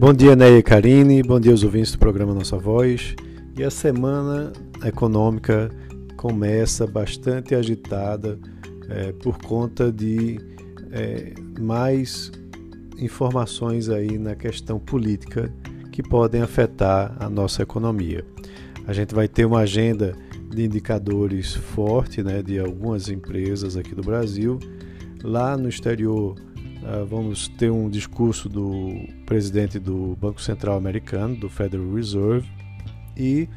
Bom dia, Neia e Karine, bom dia aos ouvintes do programa Nossa Voz. E a semana econômica começa bastante agitada é, por conta de é, mais informações aí na questão política que podem afetar a nossa economia. A gente vai ter uma agenda de indicadores forte né, de algumas empresas aqui do Brasil. Lá no exterior, vamos ter um discurso do presidente do Banco Central Americano, do Federal Reserve, e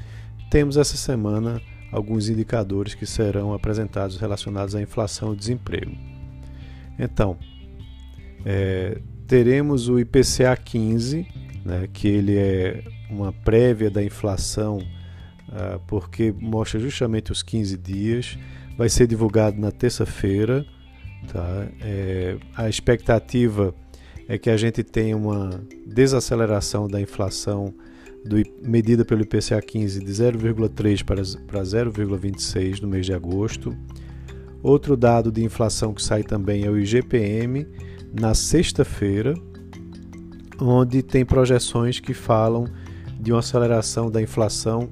temos essa semana alguns indicadores que serão apresentados relacionados à inflação e desemprego. Então, é, teremos o IPCA 15, né, que ele é uma prévia da inflação, uh, porque mostra justamente os 15 dias, vai ser divulgado na terça-feira Tá? É, a expectativa é que a gente tenha uma desaceleração da inflação do, medida pelo IPCA 15 de 0,3 para, para 0,26 no mês de agosto. Outro dado de inflação que sai também é o IGPM na sexta-feira, onde tem projeções que falam de uma aceleração da inflação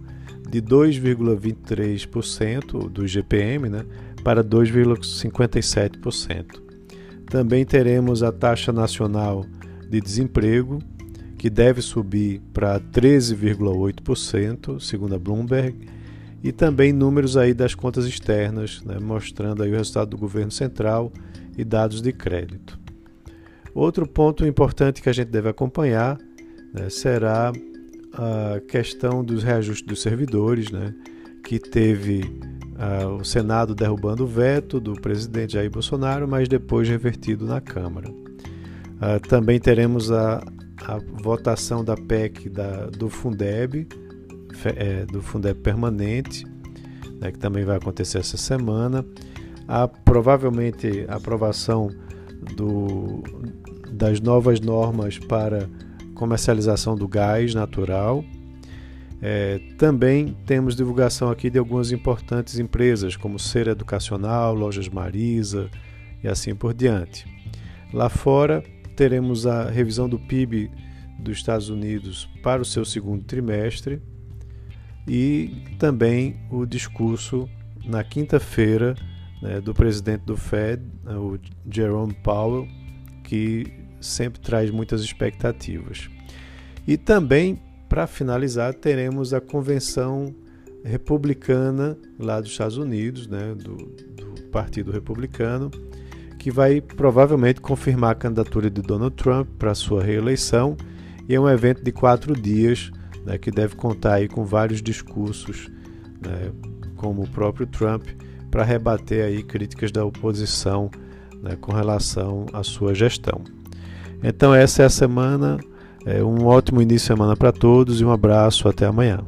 de 2,23% do IGPM, né, para 2,57%. Também teremos a taxa nacional de desemprego, que deve subir para 13,8%, segundo a Bloomberg, e também números aí das contas externas, né, mostrando aí o resultado do governo central e dados de crédito. Outro ponto importante que a gente deve acompanhar né, será a questão dos reajustes dos servidores, né, que teve uh, o Senado derrubando o veto do presidente Jair Bolsonaro, mas depois revertido na Câmara. Uh, também teremos a, a, votação da PEC da, do Fundeb, é, do Fundeb permanente, né, que também vai acontecer essa semana. A, provavelmente a aprovação do, das novas normas para comercialização do gás natural é, também temos divulgação aqui de algumas importantes empresas, como Ser Educacional, Lojas Marisa e assim por diante. Lá fora, teremos a revisão do PIB dos Estados Unidos para o seu segundo trimestre e também o discurso na quinta-feira né, do presidente do Fed, o Jerome Powell, que sempre traz muitas expectativas. E também para finalizar, teremos a convenção republicana lá dos Estados Unidos, né, do, do Partido Republicano, que vai provavelmente confirmar a candidatura de Donald Trump para sua reeleição. E é um evento de quatro dias né, que deve contar aí com vários discursos, né, como o próprio Trump, para rebater aí críticas da oposição né, com relação à sua gestão. Então essa é a semana é um ótimo início de semana para todos e um abraço. Até amanhã.